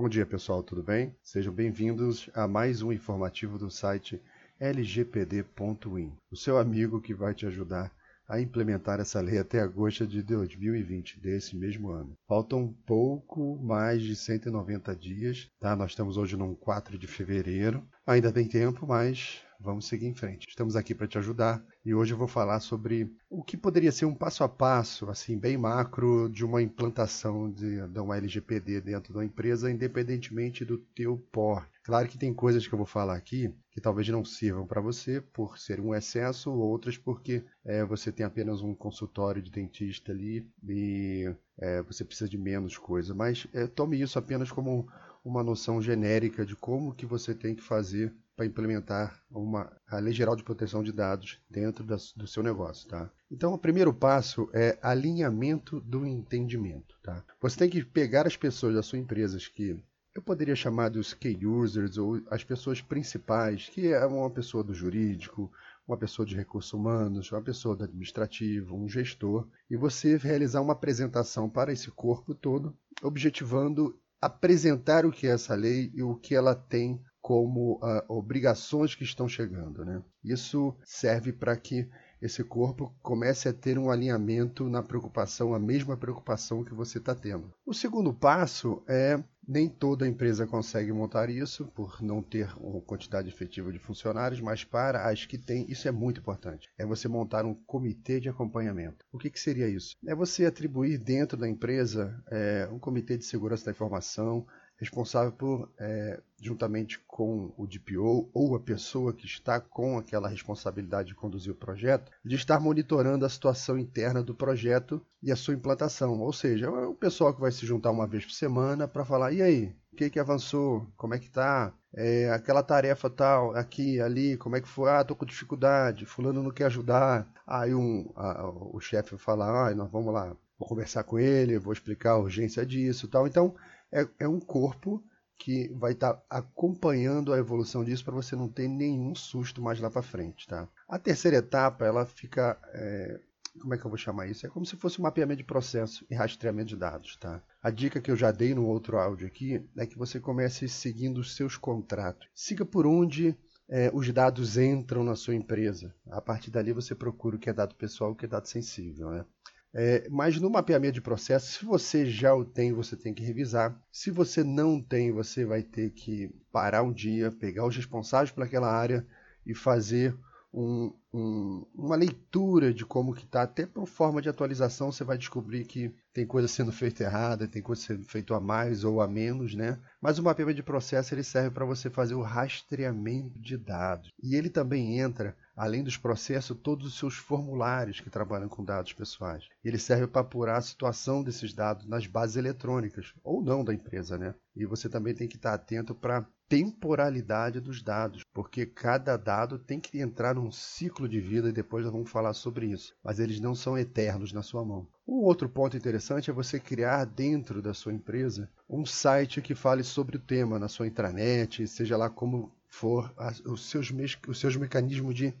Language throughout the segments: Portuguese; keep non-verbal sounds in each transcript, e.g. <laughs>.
Bom dia, pessoal, tudo bem? Sejam bem-vindos a mais um informativo do site lgpd.in, o seu amigo que vai te ajudar a implementar essa lei até agosto de 2020, desse mesmo ano. Faltam pouco mais de 190 dias, tá? Nós estamos hoje no 4 de fevereiro. Ainda tem tempo, mas vamos seguir em frente. Estamos aqui para te ajudar e hoje eu vou falar sobre o que poderia ser um passo a passo, assim, bem macro, de uma implantação de, de uma LGPD dentro da empresa, independentemente do teu porte. Claro que tem coisas que eu vou falar aqui que talvez não sirvam para você por ser um excesso, outras porque é, você tem apenas um consultório de dentista ali e é, você precisa de menos coisa. Mas é, tome isso apenas como uma noção genérica de como que você tem que fazer para implementar uma, a Lei Geral de Proteção de Dados dentro das, do seu negócio. Tá? Então, o primeiro passo é alinhamento do entendimento. Tá? Você tem que pegar as pessoas da sua empresa que eu poderia chamar dos key users ou as pessoas principais, que é uma pessoa do jurídico, uma pessoa de recursos humanos, uma pessoa do administrativo, um gestor, e você realizar uma apresentação para esse corpo todo, objetivando apresentar o que é essa lei e o que ela tem como uh, obrigações que estão chegando. Né? Isso serve para que esse corpo comece a ter um alinhamento na preocupação, a mesma preocupação que você está tendo. O segundo passo é nem toda empresa consegue montar isso por não ter uma quantidade efetiva de funcionários, mas para as que têm, isso é muito importante. É você montar um comitê de acompanhamento. O que, que seria isso? É você atribuir dentro da empresa é, um comitê de segurança da informação, responsável por, é, juntamente com o DPO ou a pessoa que está com aquela responsabilidade de conduzir o projeto, de estar monitorando a situação interna do projeto e a sua implantação. Ou seja, é o pessoal que vai se juntar uma vez por semana para falar: e aí, o que, que avançou? Como é que tá? É, aquela tarefa tal, aqui, ali, como é que foi? Ah, tô com dificuldade, fulano não quer ajudar. Aí um, a, o chefe fala, ah, nós vamos lá, vou conversar com ele, vou explicar a urgência disso tal. Então, é, é um corpo que vai estar tá acompanhando a evolução disso para você não ter nenhum susto mais lá para frente, tá? A terceira etapa, ela fica, é, como é que eu vou chamar isso? É como se fosse um mapeamento de processo e rastreamento de dados, tá? A dica que eu já dei no outro áudio aqui é que você comece seguindo os seus contratos. Siga por onde é, os dados entram na sua empresa. A partir dali você procura o que é dado pessoal e o que é dado sensível, né? É, mas no mapeamento de processo, se você já o tem, você tem que revisar. Se você não tem, você vai ter que parar um dia, pegar os responsáveis por aquela área e fazer um, um, uma leitura de como que está, até por forma de atualização você vai descobrir que tem coisa sendo feita errada, tem coisa sendo feita a mais ou a menos, né? Mas o mapeamento de processo ele serve para você fazer o rastreamento de dados. E ele também entra, além dos processos, todos os seus formulários que trabalham com dados pessoais. Ele serve para apurar a situação desses dados nas bases eletrônicas, ou não da empresa, né? E você também tem que estar atento para temporalidade dos dados, porque cada dado tem que entrar num ciclo de vida e depois nós vamos falar sobre isso. Mas eles não são eternos na sua mão. Um outro ponto interessante é você criar dentro da sua empresa um site que fale sobre o tema na sua intranet, seja lá como for os seus, os seus mecanismos de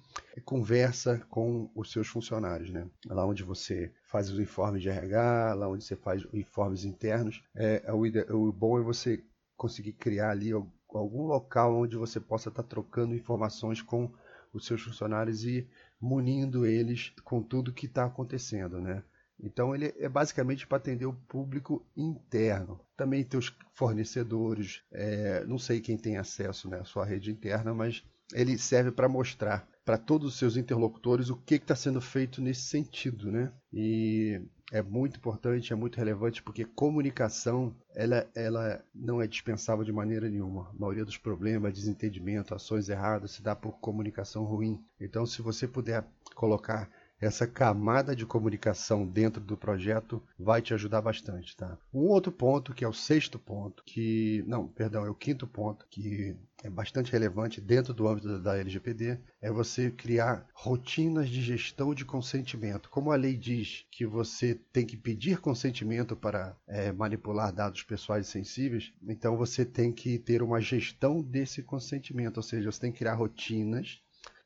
conversa com os seus funcionários, né? Lá onde você faz os informes de RH, lá onde você faz informes internos, é, é o, o bom é você conseguir criar ali algum local onde você possa estar trocando informações com os seus funcionários e munindo eles com tudo que está acontecendo, né? Então ele é basicamente para atender o público interno. Também tem os fornecedores, é, não sei quem tem acesso né, à sua rede interna, mas ele serve para mostrar para todos os seus interlocutores o que está sendo feito nesse sentido, né? E é muito importante, é muito relevante, porque comunicação ela, ela não é dispensável de maneira nenhuma. A maioria dos problemas, desentendimento, ações erradas, se dá por comunicação ruim. Então, se você puder colocar essa camada de comunicação dentro do projeto vai te ajudar bastante, tá? Um outro ponto, que é o sexto ponto, que não, perdão, é o quinto ponto, que é bastante relevante dentro do âmbito da LGPD, é você criar rotinas de gestão de consentimento. Como a lei diz que você tem que pedir consentimento para é, manipular dados pessoais sensíveis, então você tem que ter uma gestão desse consentimento, ou seja, você tem que criar rotinas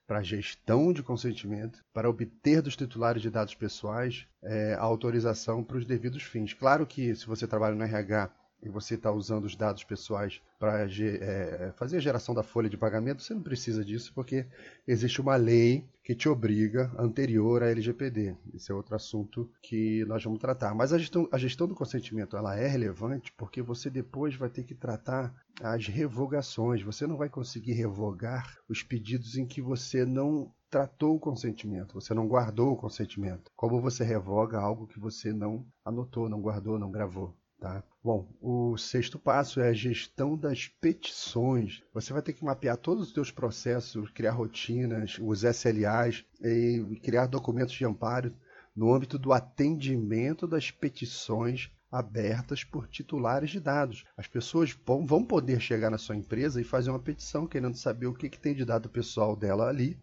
para gestão de consentimento, para obter dos titulares de dados pessoais é, a autorização para os devidos fins. Claro que se você trabalha no RH e você está usando os dados pessoais para é, fazer a geração da folha de pagamento, você não precisa disso porque existe uma lei que te obriga anterior à LGPD. Esse é outro assunto que nós vamos tratar. Mas a gestão, a gestão do consentimento ela é relevante porque você depois vai ter que tratar as revogações. Você não vai conseguir revogar os pedidos em que você não tratou o consentimento, você não guardou o consentimento. Como você revoga algo que você não anotou, não guardou, não gravou? Tá? Bom, o sexto passo é a gestão das petições. Você vai ter que mapear todos os seus processos, criar rotinas, os SLAs e criar documentos de amparo no âmbito do atendimento das petições abertas por titulares de dados. As pessoas vão poder chegar na sua empresa e fazer uma petição querendo saber o que, que tem de dado pessoal dela ali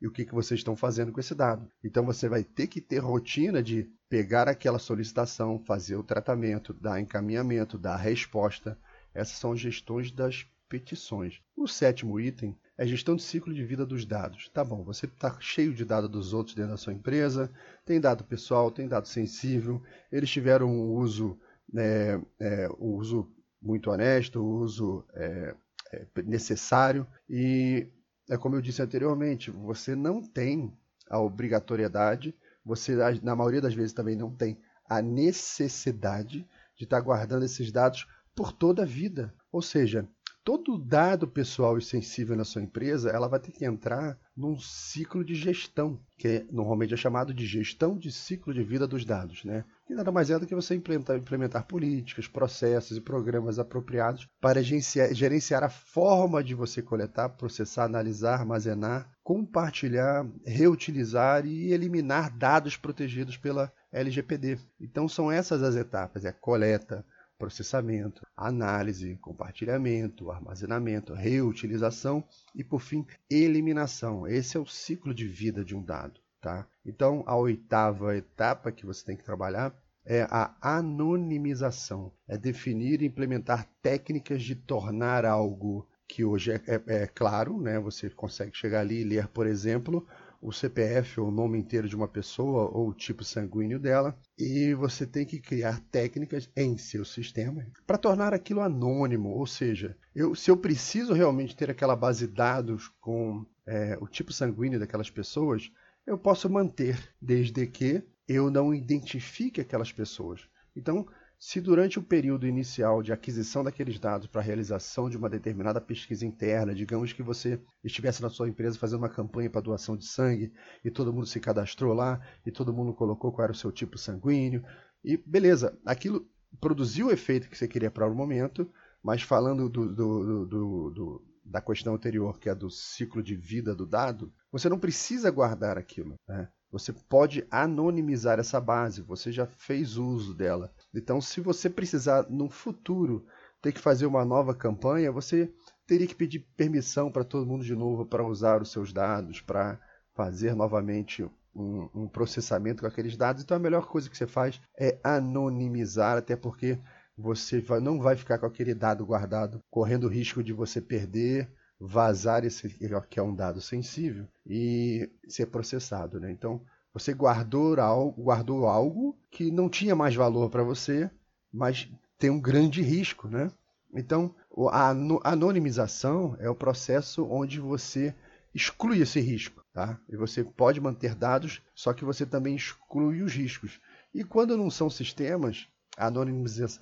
e o que, que vocês estão fazendo com esse dado. Então você vai ter que ter rotina de pegar aquela solicitação, fazer o tratamento, dar encaminhamento, dar resposta. Essas são as gestões das petições. O sétimo item é gestão de ciclo de vida dos dados. Tá bom, você está cheio de dados dos outros dentro da sua empresa, tem dado pessoal, tem dado sensível, eles tiveram um uso, é, é, um uso muito honesto, um uso é, é necessário e é como eu disse anteriormente, você não tem a obrigatoriedade, você na maioria das vezes também não tem a necessidade de estar guardando esses dados por toda a vida. Ou seja, todo dado pessoal e sensível na sua empresa, ela vai ter que entrar num ciclo de gestão, que é, normalmente é chamado de gestão de ciclo de vida dos dados, né? Que nada mais é do que você implementar, implementar políticas, processos e programas apropriados para gerenciar, gerenciar a forma de você coletar, processar, analisar, armazenar, compartilhar, reutilizar e eliminar dados protegidos pela LGPD. Então são essas as etapas: é coleta, processamento, análise, compartilhamento, armazenamento, reutilização e, por fim, eliminação. Esse é o ciclo de vida de um dado. Tá? Então, a oitava etapa que você tem que trabalhar é a anonimização. É definir e implementar técnicas de tornar algo que hoje é, é, é claro, né? você consegue chegar ali e ler, por exemplo, o CPF ou o nome inteiro de uma pessoa ou o tipo sanguíneo dela e você tem que criar técnicas em seu sistema para tornar aquilo anônimo, ou seja, eu, se eu preciso realmente ter aquela base de dados com é, o tipo sanguíneo daquelas pessoas, eu posso manter desde que eu não identifique aquelas pessoas. Então, se durante o período inicial de aquisição daqueles dados para a realização de uma determinada pesquisa interna, digamos que você estivesse na sua empresa fazendo uma campanha para doação de sangue e todo mundo se cadastrou lá e todo mundo colocou qual era o seu tipo sanguíneo e beleza, aquilo produziu o efeito que você queria para o momento, mas falando do, do, do, do, da questão anterior, que é do ciclo de vida do dado, você não precisa guardar aquilo. Né? Você pode anonimizar essa base, você já fez uso dela. Então, se você precisar no futuro ter que fazer uma nova campanha, você teria que pedir permissão para todo mundo de novo para usar os seus dados, para fazer novamente um, um, processamento com aqueles dados. Então, a melhor coisa que você faz é anonimizar, até porque você vai, não vai ficar com aquele dado guardado, correndo o risco de você perder vazar esse que é um dado sensível e ser processado, né? Então você guardou algo, guardou algo que não tinha mais valor para você, mas tem um grande risco, né? Então a anonimização é o processo onde você exclui esse risco, tá? E você pode manter dados, só que você também exclui os riscos. E quando não são sistemas, a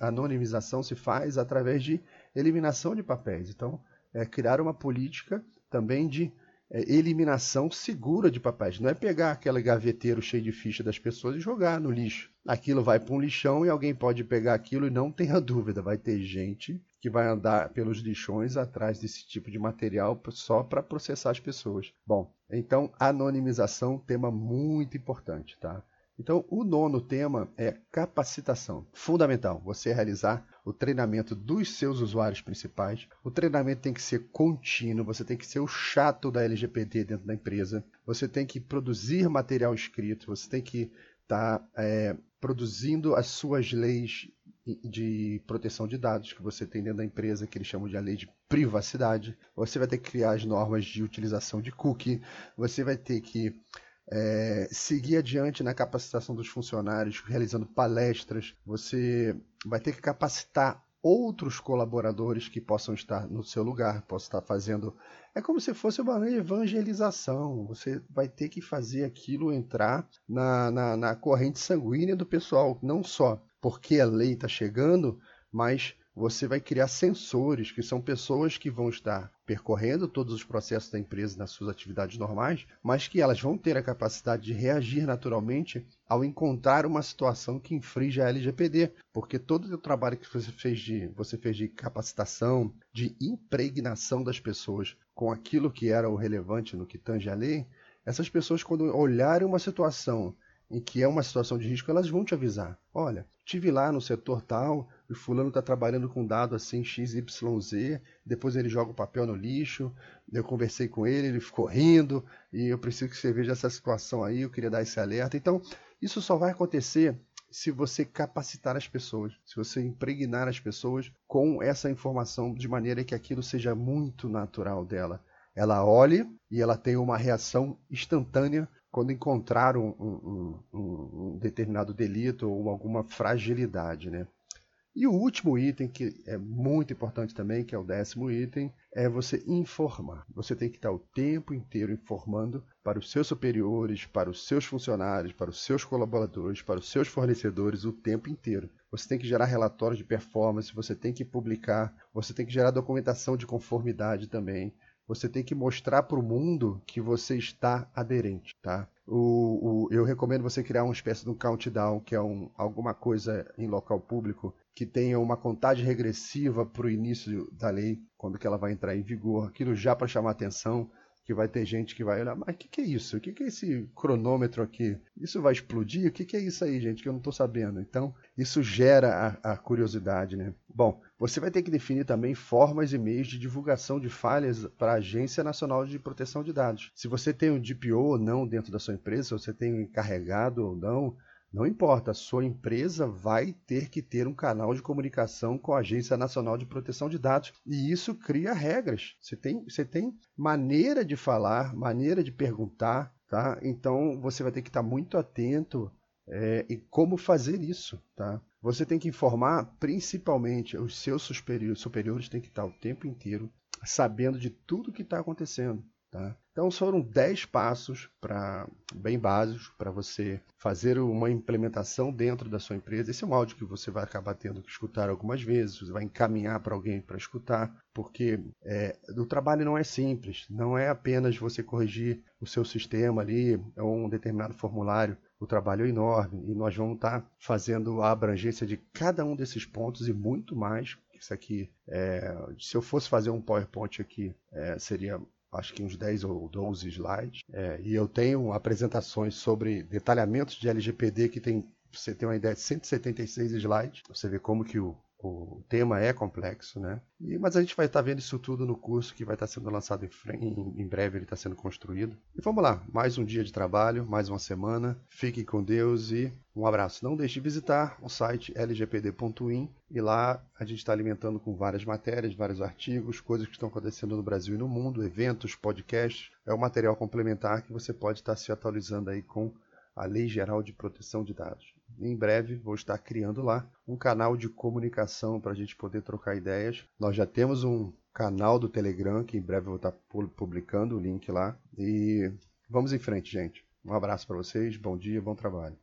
anonimização se faz através de eliminação de papéis. Então, é, criar uma política também de é, eliminação segura de papéis. Não é pegar aquele gaveteiro cheio de ficha das pessoas e jogar no lixo. Aquilo vai para um lixão e alguém pode pegar aquilo e não tenha <laughs> dúvida, vai ter gente que vai andar pelos lixões atrás desse tipo de material só para processar as pessoas. Bom, então anonimização, tema muito importante, tá? Então, o nono tema é capacitação. Fundamental você realizar o treinamento dos seus usuários principais. O treinamento tem que ser contínuo, você tem que ser o chato da LGPD dentro da empresa. Você tem que produzir material escrito, você tem que estar tá, é, produzindo as suas leis de proteção de dados que você tem dentro da empresa, que eles chamam de a lei de privacidade. Você vai ter que criar as normas de utilização de cookie. Você vai ter que é, seguir adiante na capacitação dos funcionários, realizando palestras. Você vai ter que capacitar outros colaboradores que possam estar no seu lugar, possam estar fazendo. É como se fosse uma evangelização. Você vai ter que fazer aquilo entrar na, na, na corrente sanguínea do pessoal, não só porque a lei está chegando, mas você vai criar sensores, que são pessoas que vão estar percorrendo todos os processos da empresa nas suas atividades normais, mas que elas vão ter a capacidade de reagir naturalmente ao encontrar uma situação que infringe a LGPD, porque todo o trabalho que você fez de você fez de capacitação, de impregnação das pessoas com aquilo que era o relevante no que tange a lei, essas pessoas quando olharem uma situação em que é uma situação de risco, elas vão te avisar. Olha, tive lá no setor tal, o fulano está trabalhando com dado assim XYZ, depois ele joga o papel no lixo, eu conversei com ele, ele ficou rindo, e eu preciso que você veja essa situação aí, eu queria dar esse alerta. Então, isso só vai acontecer se você capacitar as pessoas, se você impregnar as pessoas com essa informação de maneira que aquilo seja muito natural dela. Ela olhe e ela tem uma reação instantânea quando encontrar um, um, um, um determinado delito ou alguma fragilidade, né? E o último item, que é muito importante também, que é o décimo item, é você informar. Você tem que estar o tempo inteiro informando para os seus superiores, para os seus funcionários, para os seus colaboradores, para os seus fornecedores o tempo inteiro. Você tem que gerar relatórios de performance, você tem que publicar, você tem que gerar documentação de conformidade também você tem que mostrar para o mundo que você está aderente, tá? O, o, eu recomendo você criar uma espécie de um countdown, que é um, alguma coisa em local público que tenha uma contagem regressiva para o início da lei, quando que ela vai entrar em vigor, aquilo já para chamar atenção, que vai ter gente que vai olhar, mas o que, que, é isso? O que, que, é esse cronômetro aqui? Isso vai explodir? O que, que é isso aí, gente, que eu não estou sabendo? Então, isso gera a, a, curiosidade, né? Bom, você vai ter que definir também formas e meios de divulgação de falhas para a Agência Nacional de Proteção de Dados. Se você tem um DPO ou não dentro da sua empresa, se você tem um encarregado ou não, não importa, sua empresa vai ter que ter um canal de comunicação com a Agência Nacional de Proteção de Dados. E isso cria regras. Você tem, você tem maneira de falar, maneira de perguntar, tá? Então você vai ter que estar muito atento é, e como fazer isso, tá? Você tem que informar principalmente os seus superiores, superiores têm que estar o tempo inteiro sabendo de tudo que está acontecendo. Tá? Então foram 10 passos para bem básicos para você fazer uma implementação dentro da sua empresa. Esse é um áudio que você vai acabar tendo que escutar algumas vezes, você vai encaminhar para alguém para escutar, porque é, o trabalho não é simples, não é apenas você corrigir o seu sistema ali, é um determinado formulário. O trabalho é enorme e nós vamos estar tá fazendo a abrangência de cada um desses pontos e muito mais. Isso aqui, é, se eu fosse fazer um PowerPoint aqui, é, seria acho que uns 10 ou 12 slides. É, e eu tenho apresentações sobre detalhamentos de LGPD que tem, você tem uma ideia, de 176 slides. Você vê como que o, o tema é complexo, né? E, mas a gente vai estar vendo isso tudo no curso que vai estar sendo lançado em, em, em breve, ele está sendo construído. E vamos lá, mais um dia de trabalho, mais uma semana. Fiquem com Deus e um abraço. Não deixe de visitar o site lgpd.in e lá a gente está alimentando com várias matérias, vários artigos, coisas que estão acontecendo no Brasil e no mundo, eventos, podcasts. É um material complementar que você pode estar se atualizando aí com a Lei Geral de Proteção de Dados. Em breve vou estar criando lá um canal de comunicação para a gente poder trocar ideias. Nós já temos um canal do Telegram que em breve eu vou estar publicando o link lá. E vamos em frente, gente. Um abraço para vocês, bom dia, bom trabalho.